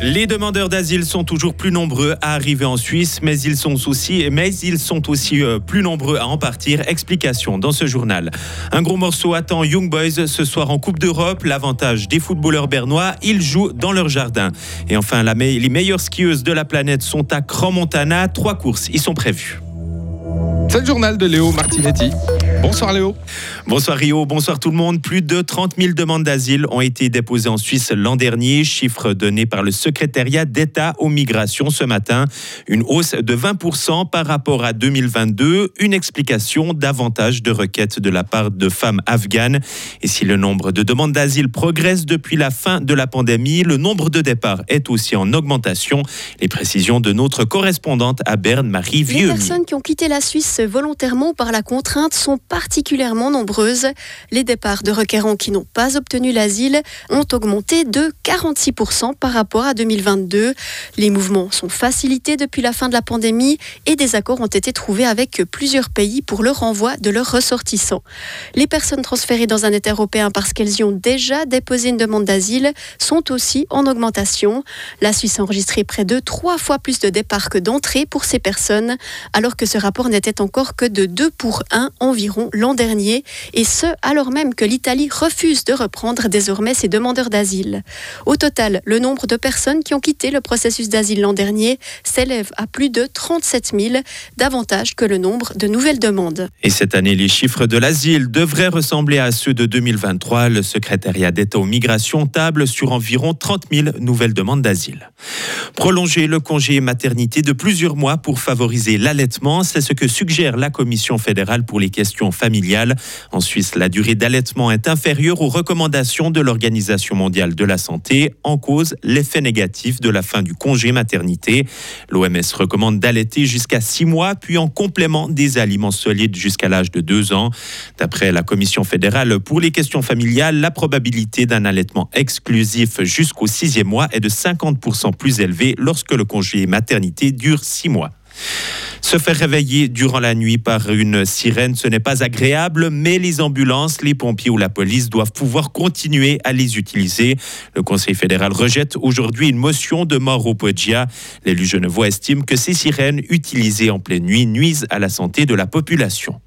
Les demandeurs d'asile sont toujours plus nombreux à arriver en Suisse, mais ils sont aussi, mais ils sont aussi euh, plus nombreux à en partir. Explication dans ce journal. Un gros morceau attend Young Boys ce soir en Coupe d'Europe. L'avantage des footballeurs bernois, ils jouent dans leur jardin. Et enfin, les meilleures skieuses de la planète sont à Crans-Montana. Trois courses y sont prévues. C'est le journal de Léo Martinetti. Bonsoir Léo. Bonsoir Rio, bonsoir tout le monde. Plus de 30 000 demandes d'asile ont été déposées en Suisse l'an dernier, chiffre donné par le secrétariat d'État aux migrations ce matin. Une hausse de 20% par rapport à 2022, une explication davantage de requêtes de la part de femmes afghanes. Et si le nombre de demandes d'asile progresse depuis la fin de la pandémie, le nombre de départs est aussi en augmentation. Les précisions de notre correspondante à Berne, Marie Vieux. Les personnes qui ont quitté la Suisse volontairement par la contrainte sont particulièrement nombreuses. Les départs de requérants qui n'ont pas obtenu l'asile ont augmenté de 46% par rapport à 2022. Les mouvements sont facilités depuis la fin de la pandémie et des accords ont été trouvés avec plusieurs pays pour le renvoi de leurs ressortissants. Les personnes transférées dans un État européen parce qu'elles y ont déjà déposé une demande d'asile sont aussi en augmentation. La Suisse a enregistré près de trois fois plus de départs que d'entrées pour ces personnes, alors que ce rapport n'était encore que de 2 pour 1 environ l'an dernier, et ce alors même que l'Italie refuse de reprendre désormais ses demandeurs d'asile. Au total, le nombre de personnes qui ont quitté le processus d'asile l'an dernier s'élève à plus de 37 000, davantage que le nombre de nouvelles demandes. Et cette année, les chiffres de l'asile devraient ressembler à ceux de 2023. Le secrétariat d'État aux migrations table sur environ 30 000 nouvelles demandes d'asile. Prolonger le congé maternité de plusieurs mois pour favoriser l'allaitement, c'est ce que suggère la Commission fédérale pour les questions familiale. En Suisse, la durée d'allaitement est inférieure aux recommandations de l'Organisation mondiale de la santé. En cause, l'effet négatif de la fin du congé maternité. L'OMS recommande d'allaiter jusqu'à six mois, puis en complément des aliments solides jusqu'à l'âge de deux ans. D'après la Commission fédérale pour les questions familiales, la probabilité d'un allaitement exclusif jusqu'au sixième mois est de 50% plus élevée lorsque le congé maternité dure six mois. Se faire réveiller durant la nuit par une sirène, ce n'est pas agréable, mais les ambulances, les pompiers ou la police doivent pouvoir continuer à les utiliser. Le Conseil fédéral rejette aujourd'hui une motion de mort au Podia. L'élu genevois estime que ces sirènes utilisées en pleine nuit nuisent à la santé de la population.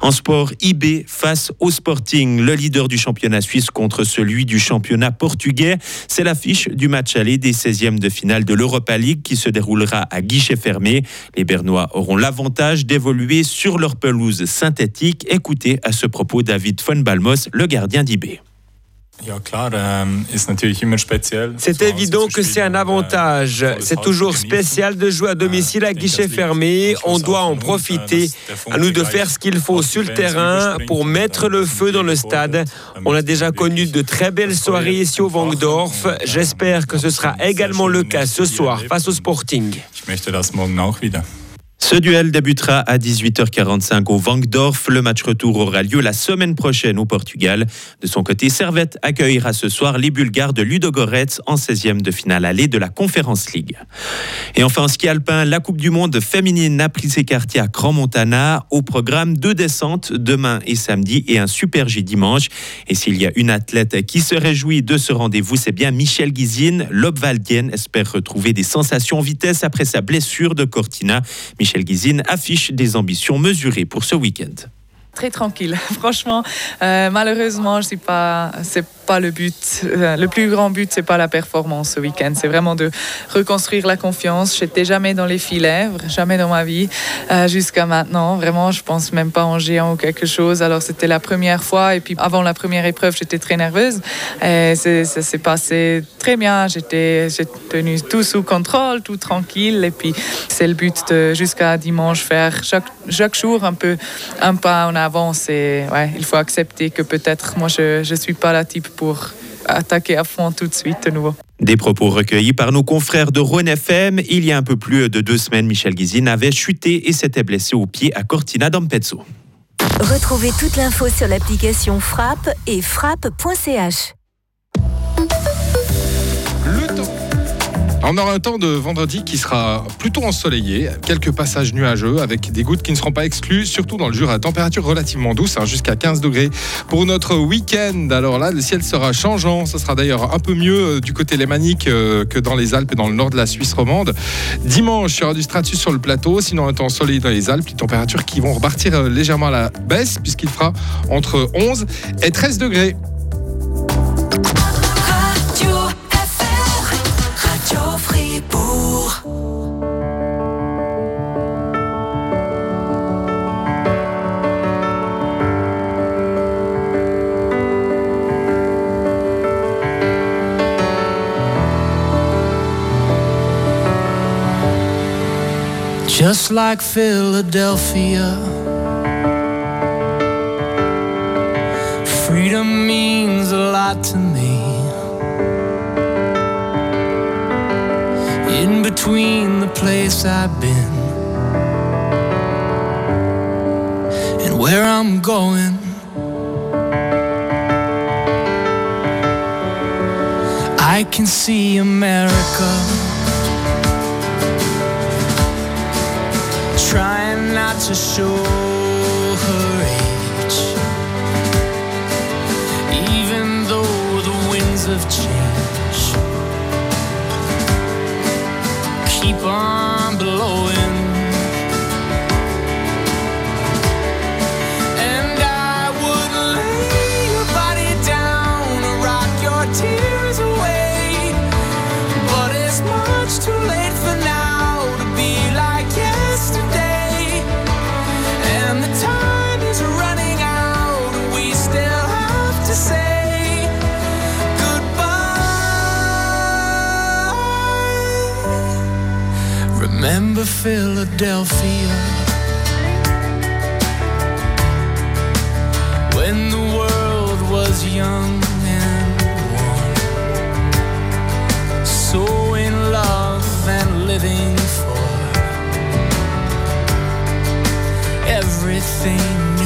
En sport, IB face au Sporting, le leader du championnat suisse contre celui du championnat portugais. C'est l'affiche du match aller des 16e de finale de l'Europa League qui se déroulera à guichet fermé. Les Bernois auront l'avantage d'évoluer sur leur pelouse synthétique. Écoutez à ce propos David von Balmos, le gardien d'IB. Ähm, c'est évident que c'est un äh, avantage. C'est toujours spécial de jouer à domicile à guichet fermé. On doit en profiter. À nous de faire ce qu'il faut sur le terrain pour mettre le feu dans le stade. On a déjà connu de très belles soirées ici au Vangdorf. J'espère que ce sera également le cas ce soir face au Sporting. Ce duel débutera à 18h45 au Vangdorf. Le match retour aura lieu la semaine prochaine au Portugal. De son côté, Servette accueillera ce soir les Bulgares de Ludogorets en 16e de finale allée de la Conference League. Et enfin, en ski alpin, la Coupe du Monde féminine a pris ses quartiers à Grand Montana. Au programme deux descentes demain et samedi et un super G dimanche. Et s'il y a une athlète qui se réjouit de ce rendez-vous, c'est bien Michel Guizine. L'Obvaldienne espère retrouver des sensations en vitesse après sa blessure de Cortina. Guizine affiche des ambitions mesurées pour ce week-end très tranquille. Franchement, euh, malheureusement, je sais pas, c'est pas le but. Euh, le plus grand but, c'est pas la performance ce week-end. C'est vraiment de reconstruire la confiance. J'étais jamais dans les filets, jamais dans ma vie euh, jusqu'à maintenant. Vraiment, je pense même pas en géant ou quelque chose. Alors c'était la première fois et puis avant la première épreuve, j'étais très nerveuse. Et ça s'est passé très bien. J'étais, j'ai tenu tout sous contrôle, tout tranquille. Et puis c'est le but de jusqu'à dimanche faire chaque chaque jour un peu un pas en avant. C'est ouais, il faut accepter que peut-être moi je je suis pas la type pour attaquer à fond tout de suite de nouveau. Des propos recueillis par nos confrères de Rhône FM. Il y a un peu plus de deux semaines, Michel Guizine avait chuté et s'était blessé au pied à Cortina d'Ampezzo. Retrouvez toute l'info sur l'application Frappe et frappe.ch. On aura un temps de vendredi qui sera plutôt ensoleillé, quelques passages nuageux avec des gouttes qui ne seront pas exclues, surtout dans le Jura. Température relativement douce, hein, jusqu'à 15 degrés pour notre week-end. Alors là, le ciel sera changeant. Ce sera d'ailleurs un peu mieux euh, du côté lémanique euh, que dans les Alpes et dans le nord de la Suisse romande. Dimanche, il y aura du stratus sur le plateau, sinon un temps ensoleillé dans les Alpes. Les températures qui vont repartir euh, légèrement à la baisse puisqu'il fera entre 11 et 13 degrés. Just like Philadelphia. Freedom means a lot to me. In between the place I've been and where I'm going. I can see America. Not to show her age. Even though the winds of change keep on blowing. Remember Philadelphia. When the world was young and warm, so in love and living for everything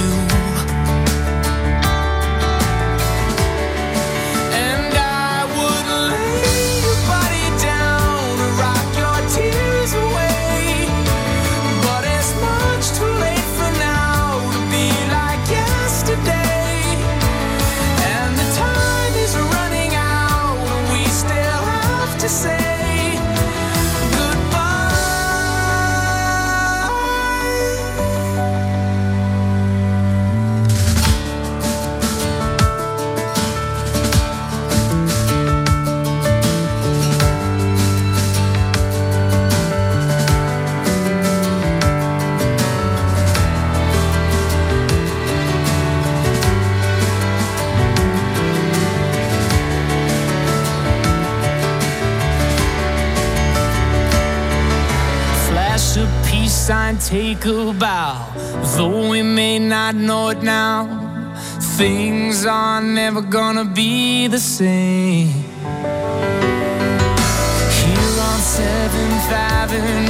a bow, though we may not know it now. Things are never gonna be the same. Here on 7th Avenue,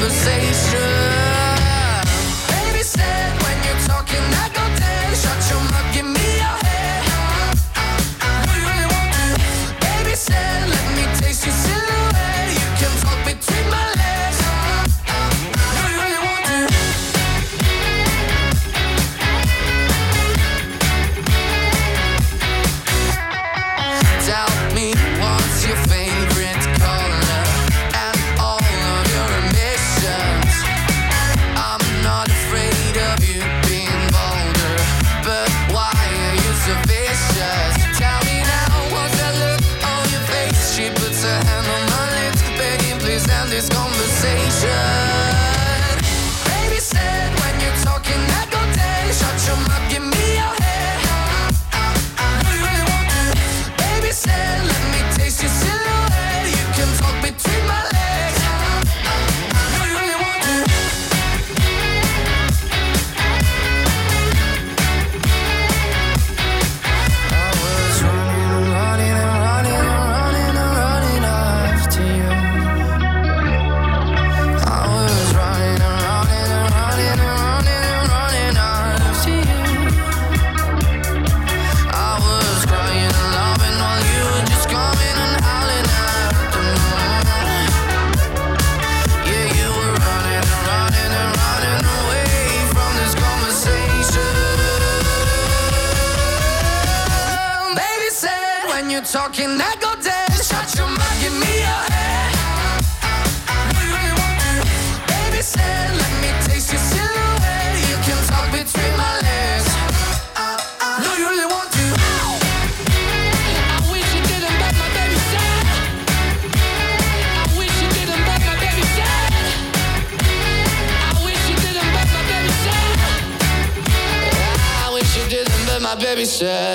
conversation. Can I go dance? Shut your mouth, give me your want to? Baby said, let me taste your silhouette. You can talk between my legs. No, you want. My baby said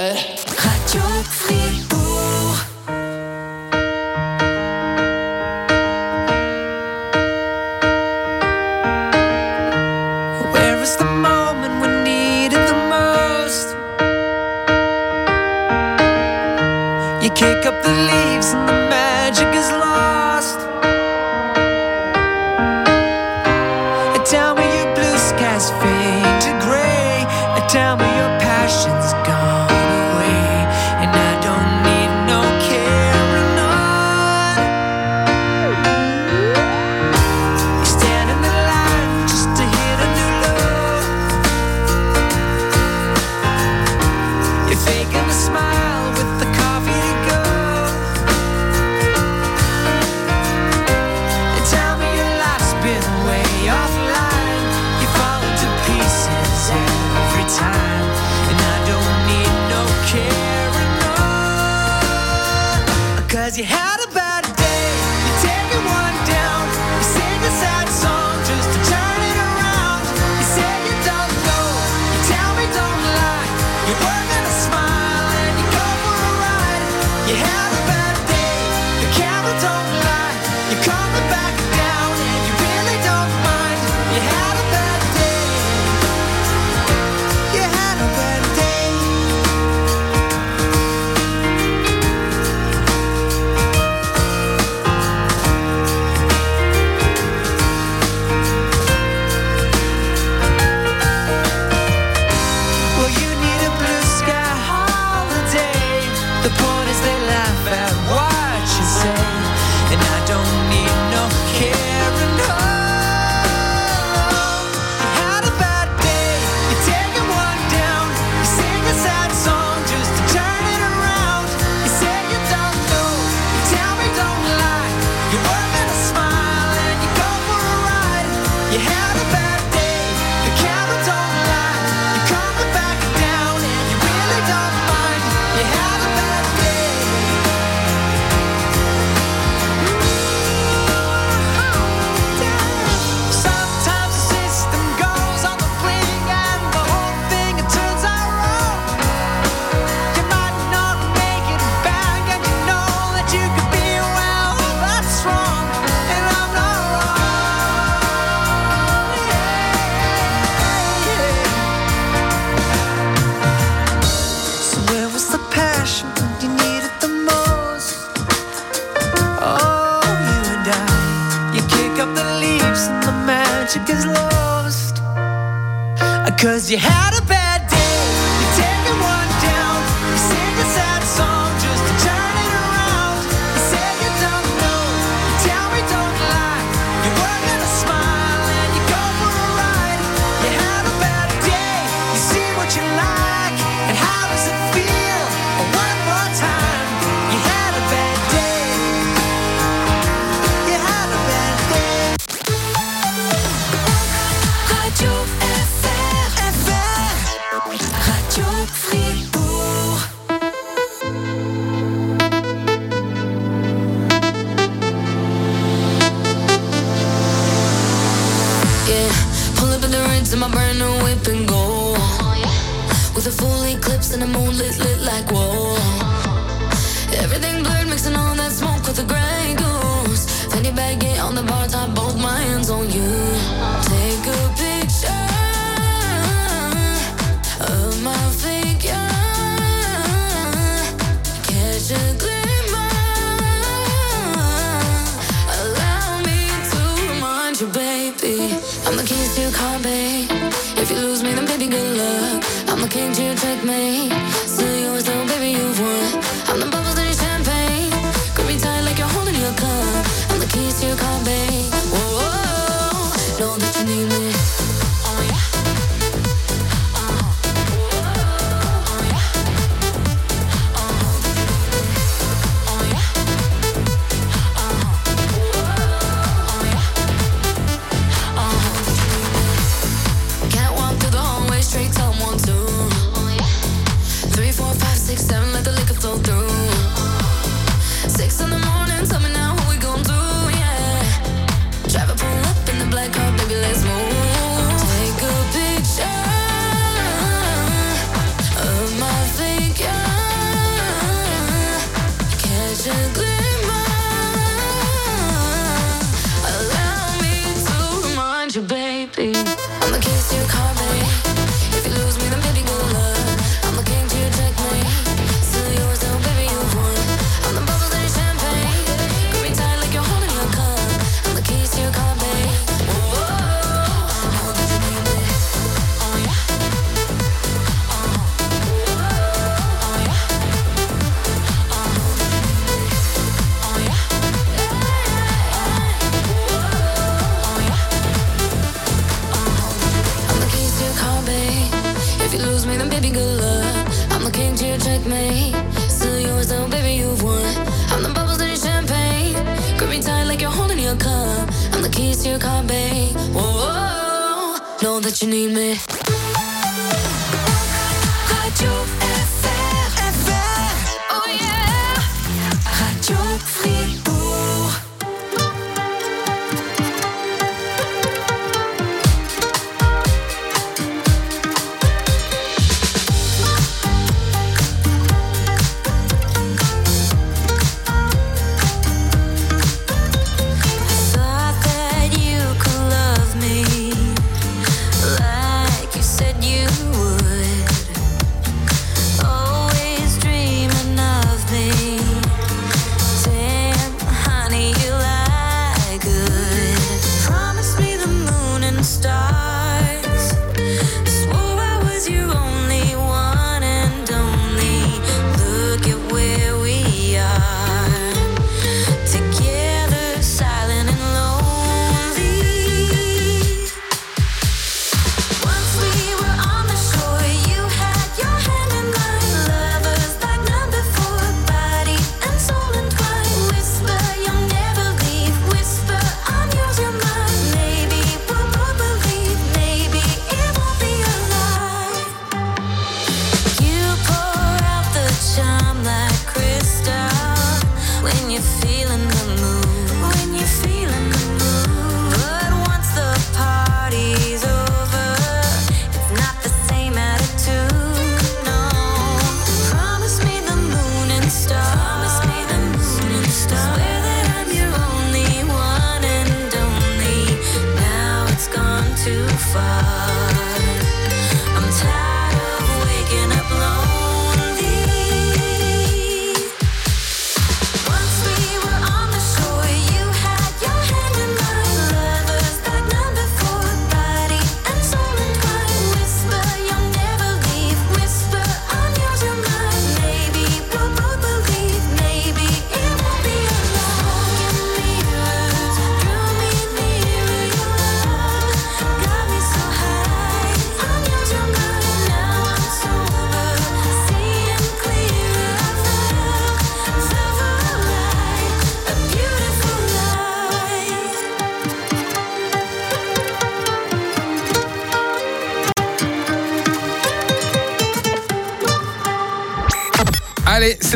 my brand new whip and go. Oh, yeah. With a full eclipse and a moonlit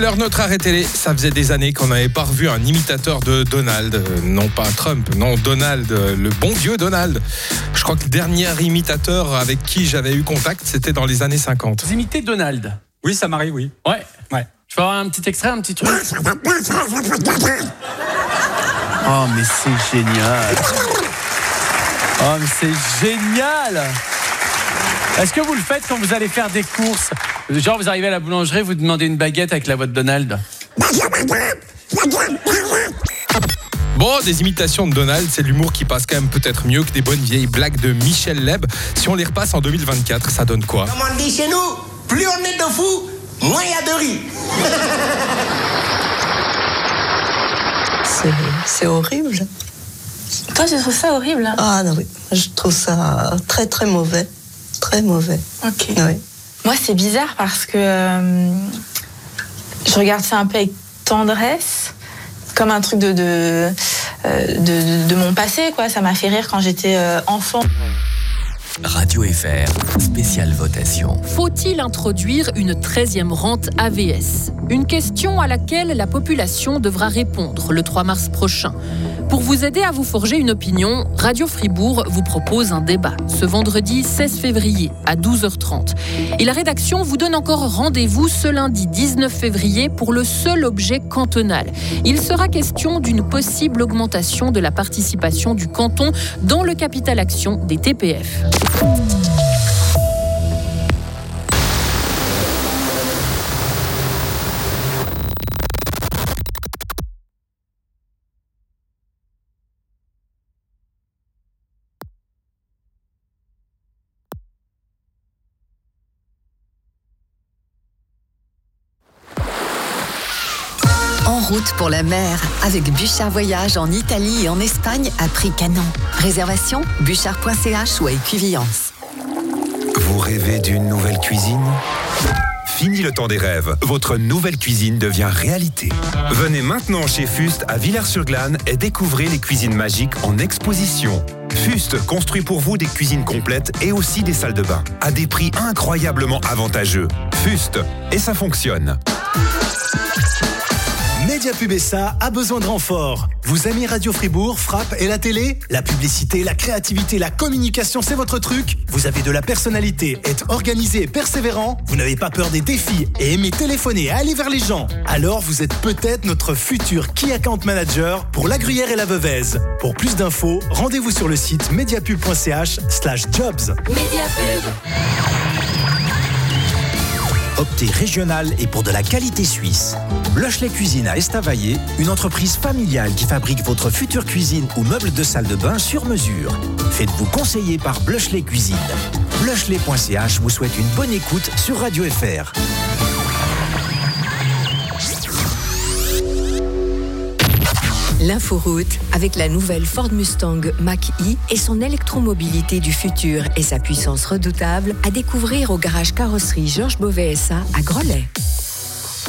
De notre arrêt télé. Ça faisait des années qu'on n'avait pas revu un imitateur de Donald. Euh, non pas Trump, non Donald, euh, le bon Dieu Donald. Je crois que le dernier imitateur avec qui j'avais eu contact, c'était dans les années 50. Vous imitez Donald? Oui, ça m'arrive, oui. Ouais. Ouais. Je peux avoir un petit extrait, un petit truc? Oh, mais c'est génial Oh, mais c'est génial Est-ce que vous le faites quand vous allez faire des courses? Genre, vous arrivez à la boulangerie, vous demandez une baguette avec la voix de Donald Bon, des imitations de Donald, c'est l'humour qui passe quand même peut-être mieux que des bonnes vieilles blagues de Michel Leb. Si on les repasse en 2024, ça donne quoi? Comme on dit chez nous, plus on est de fous, moins il y a de riz. C'est- horrible. Toi, tu trouves ça horrible hein? Ah non, oui. Je trouve ça très très mauvais. Très mauvais. Ok. Oui. Moi, c'est bizarre parce que euh, je regarde ça un peu avec tendresse, comme un truc de, de, euh, de, mon passé. Quoi. Ça m'a fait rire quand j'étais euh, enfant. Radio FR, spéciale votation. Faut-il introduire une 13e rente AVS Une question à laquelle la population devra répondre le 3 mars prochain. Pour vous aider à vous forger une opinion, Radio Fribourg vous propose un débat ce vendredi 16 février à 12h30. Et la rédaction vous donne encore rendez-vous ce lundi 19 février pour le seul objet cantonal. Il sera question d'une possible augmentation de la participation du canton dans le capital action des TPF. En pour la mer avec Bouchard Voyage en Italie et en Espagne à prix canon. Réservation bouchard.ch ou à Écuviance. Vous rêvez d'une nouvelle cuisine? Fini le temps des rêves, votre nouvelle cuisine devient réalité. Venez maintenant chez Fuste à Villers-sur-Glane et découvrez les cuisines magiques en exposition. Fuste construit pour vous des cuisines complètes et aussi des salles de bain, à des prix incroyablement avantageux. Fuste, et ça fonctionne. Mediapub SA a besoin de renfort. Vous aimez Radio Fribourg, Frappe et la télé? La publicité, la créativité, la communication, c'est votre truc? Vous avez de la personnalité, êtes organisé et persévérant? Vous n'avez pas peur des défis et aimez téléphoner et aller vers les gens? Alors vous êtes peut-être notre futur Key Account Manager pour la Gruyère et la Veuvez. Pour plus d'infos, rendez-vous sur le site mediapub.ch slash jobs. Optez régional et pour de la qualité suisse. Blochelet Cuisine à Estavayer, une entreprise familiale qui fabrique votre future cuisine ou meubles de salle de bain sur mesure. Faites-vous conseiller par Blochelet Cuisine. Blochelet.ch vous souhaite une bonne écoute sur Radio FR. L'inforoute avec la nouvelle Ford Mustang Mach-E et son électromobilité du futur et sa puissance redoutable à découvrir au garage carrosserie Georges Beauvais SA à Grelais.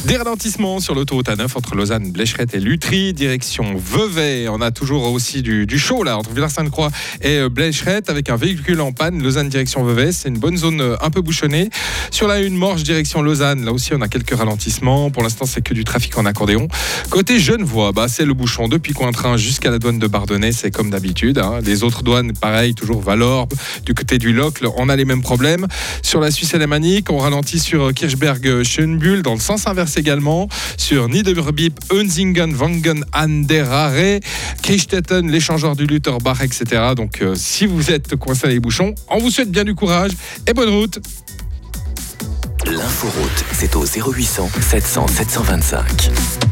Des ralentissements sur l'autoroute A9 entre Lausanne, Blécherette et Lutry, direction Vevey. On a toujours aussi du, du chaud là entre Villars-Sainte-Croix et euh, Blécherette avec un véhicule en panne. Lausanne direction Vevey, c'est une bonne zone euh, un peu bouchonnée. Sur la 1 Morge direction Lausanne, là aussi on a quelques ralentissements. Pour l'instant c'est que du trafic en accordéon. Côté Genevois, bah, c'est le bouchon depuis Cointrin jusqu'à la douane de Bardonnay, c'est comme d'habitude. hein. Les autres douanes, pareil, toujours Valorbe. Du côté du Locle, on a les mêmes problèmes. Sur la Suisse alémanique, on ralentit sur euh, Kirchberg-Schönbuhl dans le sens inverse également. Sur Niederbiep, Unzingen, Wangen, Anderare, Kirchstetten, l'échangeur du Lutherbach, etc. Donc euh, si vous êtes coincé dans les bouchons, on vous souhaite bien du courage et bonne route. L'inforoute, c'est au 0800 700 725.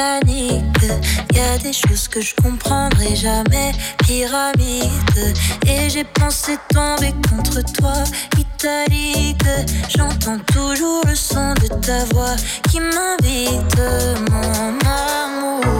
titanic. Y a des choses que je comprendrai jamais, pyramide. Et j'ai pensé tomber contre toi, italique. J'entends toujours le son de ta voix qui m'invite, mon amour.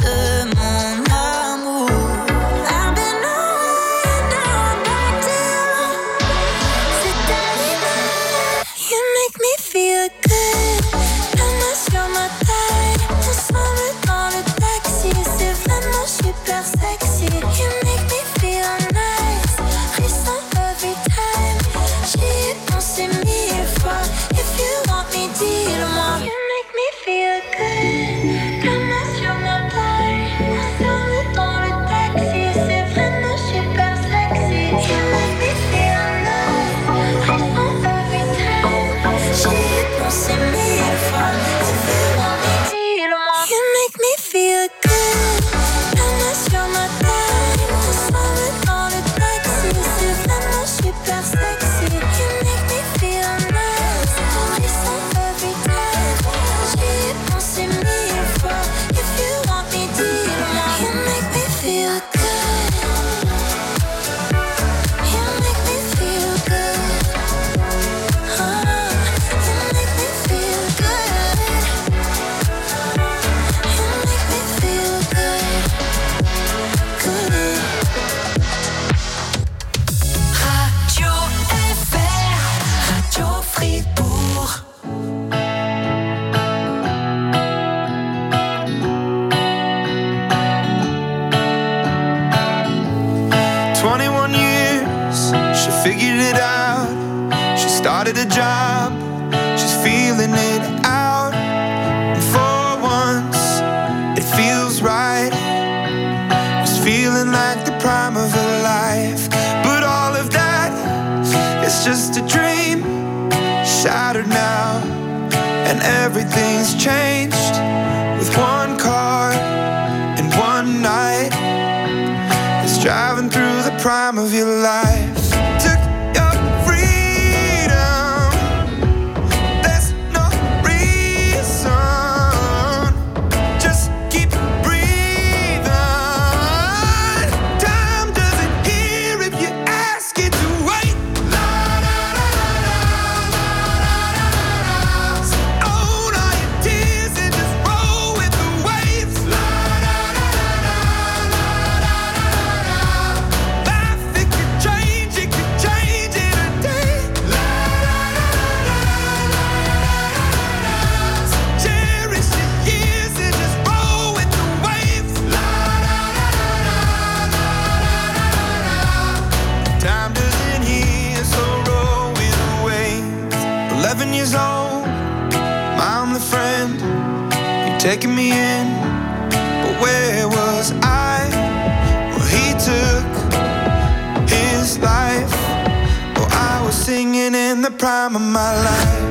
it out. She started a job, she's feeling it out. And for once, it feels right. Was feeling like the prime of her life. But all of that is just a dream, shattered now. And everything's changed with one car and one night. It's driving through the prime of your life. years old. I'm the friend you're taking me in, but where was I? Well, he took his life. Well, I was singing in the prime of my life.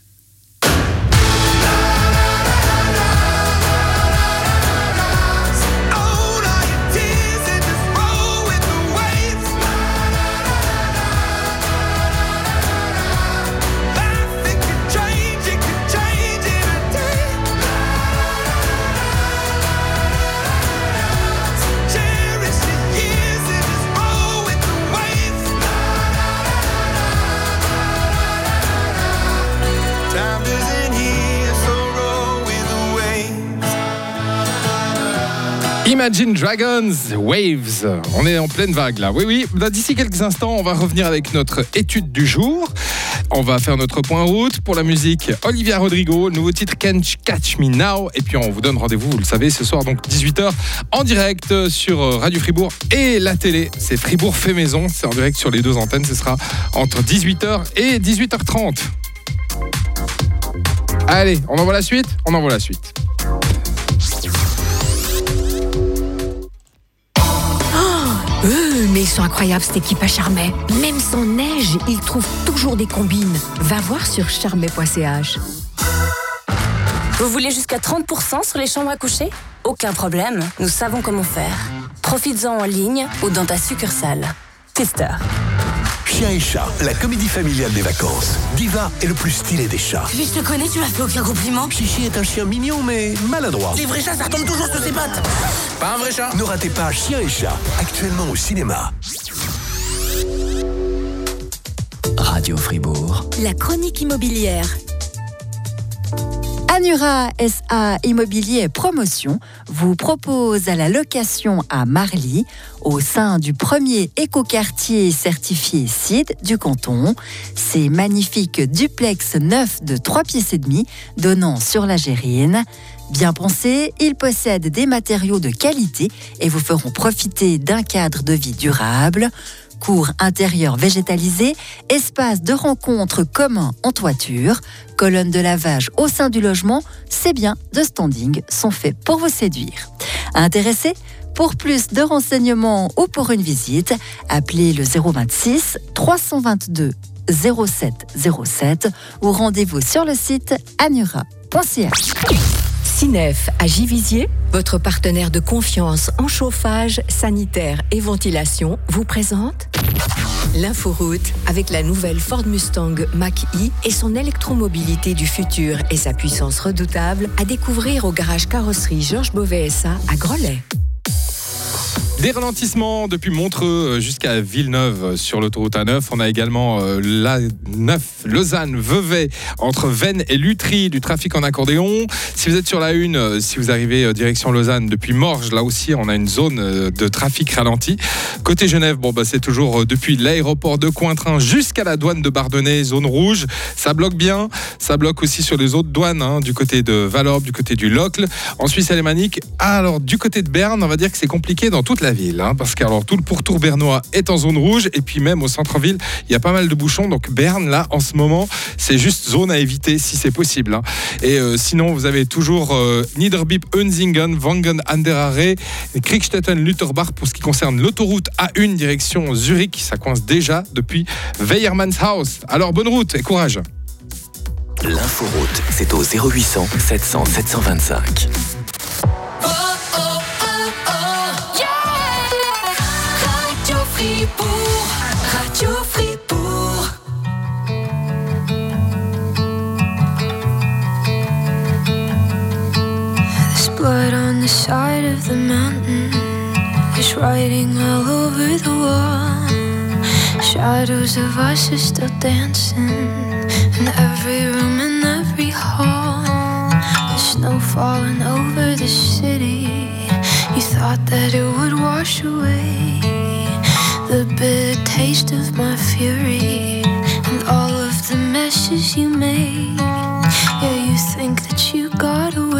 Imagine Dragons Waves. On est en pleine vague là. Oui, oui. Bah, D'ici quelques instants, on va revenir avec notre étude du jour. On va faire notre point route pour la musique. Olivia Rodrigo, nouveau titre Catch Me Now. Et puis on vous donne rendez-vous, vous le savez, ce soir donc 18h en direct sur Radio Fribourg et la télé. C'est Fribourg fait maison. C'est en direct sur les deux antennes. Ce sera entre 18h et 18h30. Allez, on envoie la suite? On envoie la suite. Euh, mais ils sont incroyables cette équipe à Charmet. Même sans neige, ils trouvent toujours des combines. Va voir sur charmet.ch. Vous voulez jusqu'à 30% sur les chambres à coucher? Aucun problème, nous savons comment faire. Profites-en en ligne ou dans ta succursale. Tester. Chien et chat, la comédie familiale des vacances. Diva est le plus stylé des chats. Mais je te connais, tu m'as fait aucun compliment. Chichi est un chien mignon mais maladroit. Les vrais chats, ça retombe toujours sur ses pattes. Pas un vrai chat. Ne ratez pas Chien et chat, actuellement au cinéma. Radio Fribourg. La chronique immobilière. Anura SA Immobilier Promotion vous propose à la location à Marly, au sein du premier écoquartier certifié CID du canton, ces magnifiques duplex neufs de 3 pièces et demi donnant sur la Gérine. Bien pensés, ils possèdent des matériaux de qualité et vous feront profiter d'un cadre de vie durable cours intérieur végétalisé, espace de rencontre commun en toiture, colonnes de lavage au sein du logement, ces biens de standing sont faits pour vous séduire. Intéressé pour plus de renseignements ou pour une visite, appelez le 026 322 0707 ou rendez-vous sur le site anura.ch. Cinef à Givisier, votre partenaire de confiance en chauffage, sanitaire et ventilation, vous présente L'inforoute avec la nouvelle Ford Mustang Mach-E et son électromobilité du futur et sa puissance redoutable à découvrir au garage carrosserie Georges Beauvais SA à Grelais. Des ralentissements depuis Montreux jusqu'à Villeneuve sur l'autoroute A9. On a également euh, la 9 Lausanne-Vevey entre Vennes et Lutry du trafic en accordéon. Si vous êtes sur la 1, euh, si vous arrivez euh, direction Lausanne depuis Morges, là aussi on a une zone euh, de trafic ralenti. Côté Genève, bon bah c'est toujours euh, depuis l'aéroport de Cointrin jusqu'à la douane de Bardonnay, zone rouge. Ça bloque bien. Ça bloque aussi sur les autres douanes, hein, du côté de Valorbe, du côté du Locle. En Suisse alémanique, alors du côté de Berne, on va dire que c'est compliqué dans toute la ville, hein, parce que alors tout le pourtour bernois est en zone rouge, et puis même au centre-ville, il y a pas mal de bouchons. Donc Berne, là, en ce moment, c'est juste zone à éviter si c'est possible. hein. Et euh, sinon, vous avez toujours euh, Niederbipp, Unzingen, Wangen, Anderare, et Kriegstetten, Lutterbach pour ce qui concerne l'autoroute A1 direction Zurich. Ça coince déjà depuis Weyermannshaus. Alors bonne route et courage. L'inforoute, c'est au 0800 700 725. Blood on the side of the mountain. There's writing all over the wall. Shadows of us are still dancing in every room and every hall. The snow falling over the city. You thought that it would wash away the bitter taste of my fury and all of the messes you made. Yeah, you think that you got away,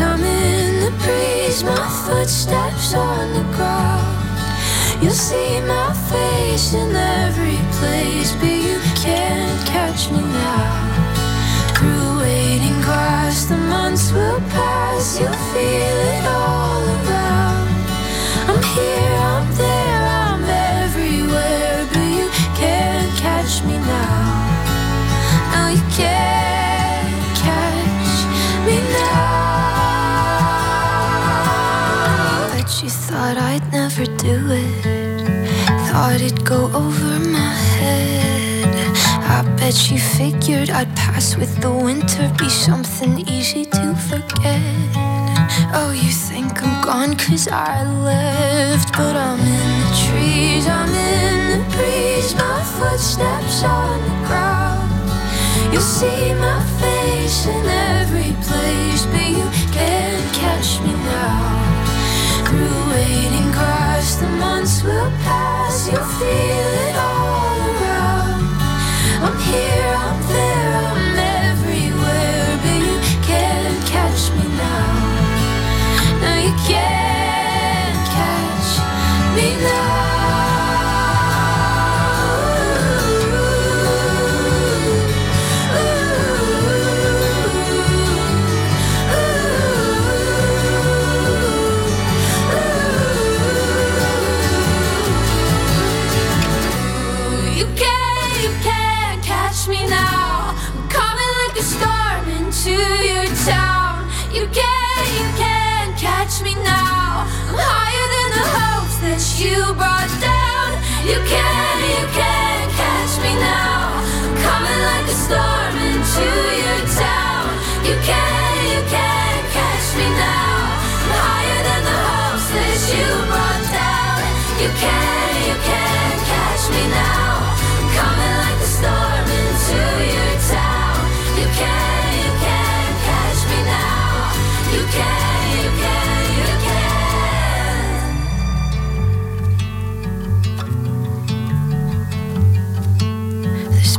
I'm in the breeze, my footsteps on the ground. You'll see my face in every place, but you can't catch me now. Through waiting grass, the months will pass. You'll feel it all around. I'm here, I'm there, I'm everywhere, but you can't catch me now. No, you can't thought I'd never do it. Thought it'd go over my head. I bet you figured I'd pass with the winter, be something easy to forget. Oh, you think I'm gone cause I left, but I'm in the trees, I'm in the breeze, my footsteps on the ground. You'll see my face in every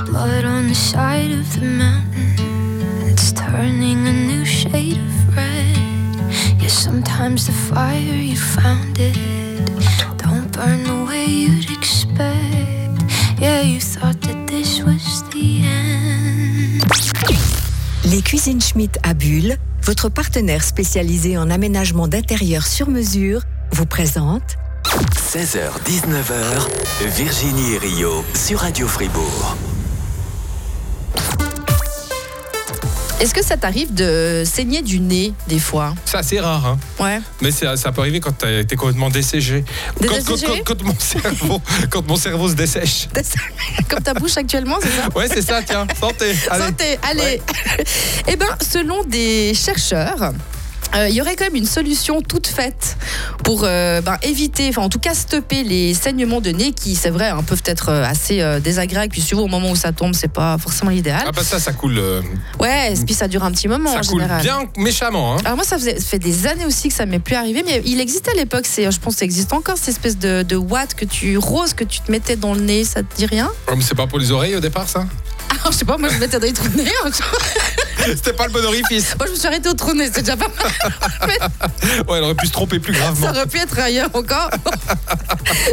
blood on the side of the mountain. It's turning a new shade of red. Yeah, sometimes the fire you found it don't burn the way you'd expect. Yeah, you thought that this was the end. Les Cuisines Schmitt à Bulle, votre partenaire spécialisé en aménagement d'intérieur sur mesure, vous présente 16h-19h, Virginie et Rio sur Radio Fribourg. Est-ce que ça t'arrive de saigner du nez des fois? C'est assez rare, hein. Ouais. Mais ça peut arriver quand été complètement desséché. Quand, quand- Desséché? quand- quand mon cerveau, quand mon cerveau se dessèche. Comme ta bouche actuellement, c'est ça? Ouais, c'est ça, tiens. Santé. Allez. Santé, allez. Eh ben, selon des chercheurs. Euh, Il y aurait quand même une solution toute faite pour euh, ben, éviter, enfin en tout cas stopper les saignements de nez qui, c'est vrai, hein, peuvent être euh, assez euh, désagréables. Puis souvent au moment où ça tombe, c'est pas forcément l'idéal. Ah bah ça, ça coule. Ouais, et puis ça dure un petit moment ça en coule général. bien méchamment. Hein. Alors moi, ça, faisait- ça fait des années aussi que ça m'est plus arrivé, mais il existait à l'époque, c'est, je pense que ça existe encore, cette espèce de, de watt que tu rose que tu te mettais dans le nez, ça te dit rien? Mais c'est pas pour les oreilles au départ, ça? Alors je sais pas, moi je me mettais dans les trous de nez. C'était pas le bon orifice. Moi je me suis arrêtée au trou de nez, c'est déjà pas mal. Ouais, elle aurait pu se tromper plus gravement. Ça aurait pu être ailleurs encore.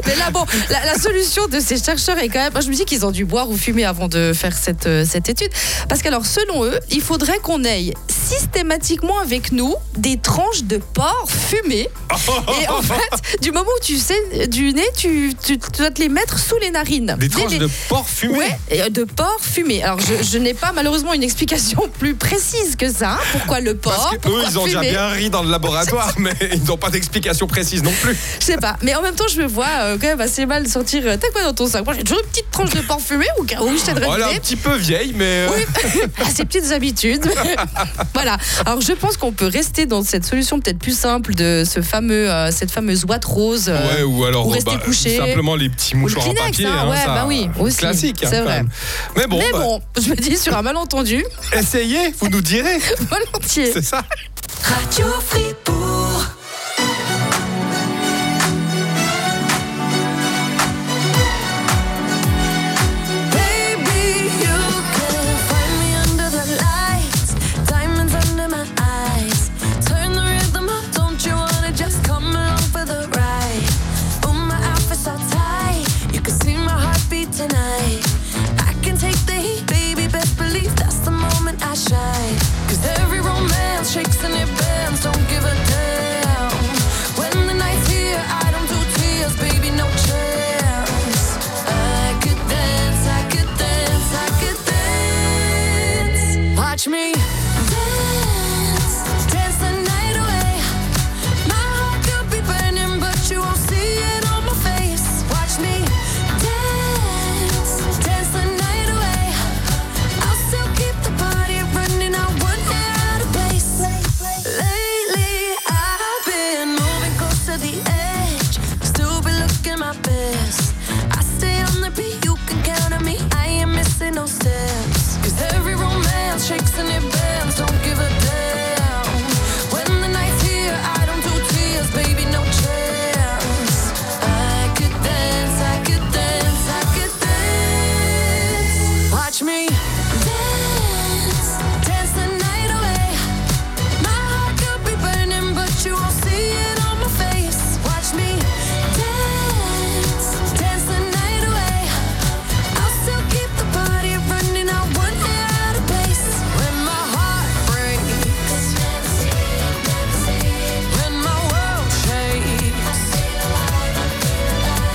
Mais là, bon, la, la solution de ces chercheurs est quand même. Moi, je me dis qu'ils ont dû boire ou fumer avant de faire cette, euh, cette étude. Parce qu'alors, selon eux, il faudrait qu'on ait systématiquement avec nous des tranches de porc fumées. Et en fait, du moment où tu sais du nez, tu, tu- tu dois te les mettre sous les narines. Des tranches de porc fumé Ouais, euh, de porc fumé. Alors, je, je n'ai pas malheureusement une explication plus précise que ça. Pourquoi le porc? Parce que eux, ils ont déjà bien ri dans le laboratoire, mais ils n'ont pas d'explication précise non plus. Je sais pas, mais en même temps, je me vois euh, quand même assez mal sortir. euh, T'as quoi dans ton sac? Moi, j'ai toujours une petite tranche de porc fumé ou oui, je t'aiderais est un petit peu vieille, mais. euh, à ses petites habitudes. voilà. Alors je pense qu'on peut rester dans cette solution peut-être plus simple de ce fameux, euh, cette fameuse ouate rose. euh, Ouais, ou alors rester bah, couché. simplement les petits Ou le mouchoirs en papier. hein, hein, ouais, ça, bah oui, aussi, Classique, hein, c'est vrai. Mais bon, Mais bah, bon, je me dis sur un malentendu. essayez, vous nous direz. Volontiers. C'est ça. Radio Fribourg.